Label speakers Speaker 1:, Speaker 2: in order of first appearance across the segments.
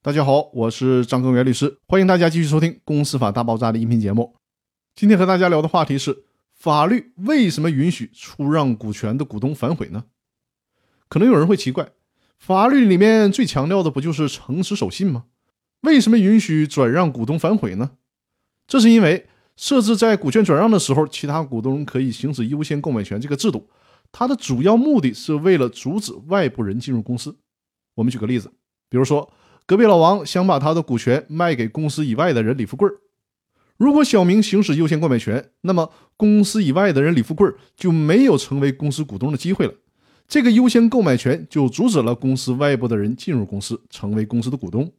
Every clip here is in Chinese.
Speaker 1: 大家好，我是张根元律师，欢迎大家继续收听《公司法大爆炸》的音频节目。今天和大家聊的话题是：法律为什么允许出让股权的股东反悔呢？可能有人会奇怪，法律里面最强调的不就是诚实守信吗？为什么允许转让股东反悔呢？这是因为设置在股权转让的时候，其他股东可以行使优先购买权这个制度，它的主要目的是为了阻止外部人进入公司。我们举个例子，比如说。隔壁老王想把他的股权卖给公司以外的人李富贵如果小明行使优先购买权，那么公司以外的人李富贵就没有成为公司股东的机会了。这个优先购买权就阻止了公司外部的人进入公司，成为公司的股东。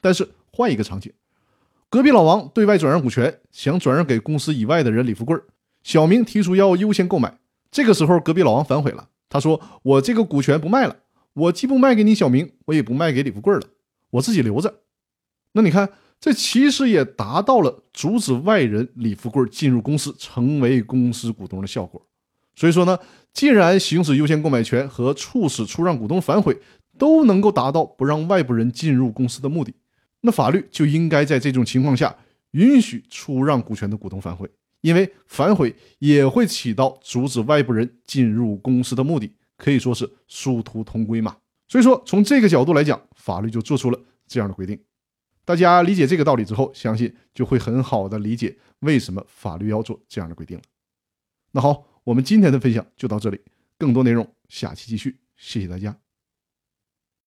Speaker 1: 但是换一个场景，隔壁老王对外转让股权，想转让给公司以外的人李富贵小明提出要优先购买，这个时候隔壁老王反悔了，他说：“我这个股权不卖了，我既不卖给你小明，我也不卖给李富贵了。”我自己留着，那你看，这其实也达到了阻止外人李富贵进入公司成为公司股东的效果。所以说呢，既然行使优先购买权和促使出让股东反悔都能够达到不让外部人进入公司的目的，那法律就应该在这种情况下允许出让股权的股东反悔，因为反悔也会起到阻止外部人进入公司的目的，可以说是殊途同归嘛。所以说，从这个角度来讲，法律就做出了这样的规定。大家理解这个道理之后，相信就会很好的理解为什么法律要做这样的规定了。那好，我们今天的分享就到这里，更多内容下期继续，谢谢大家。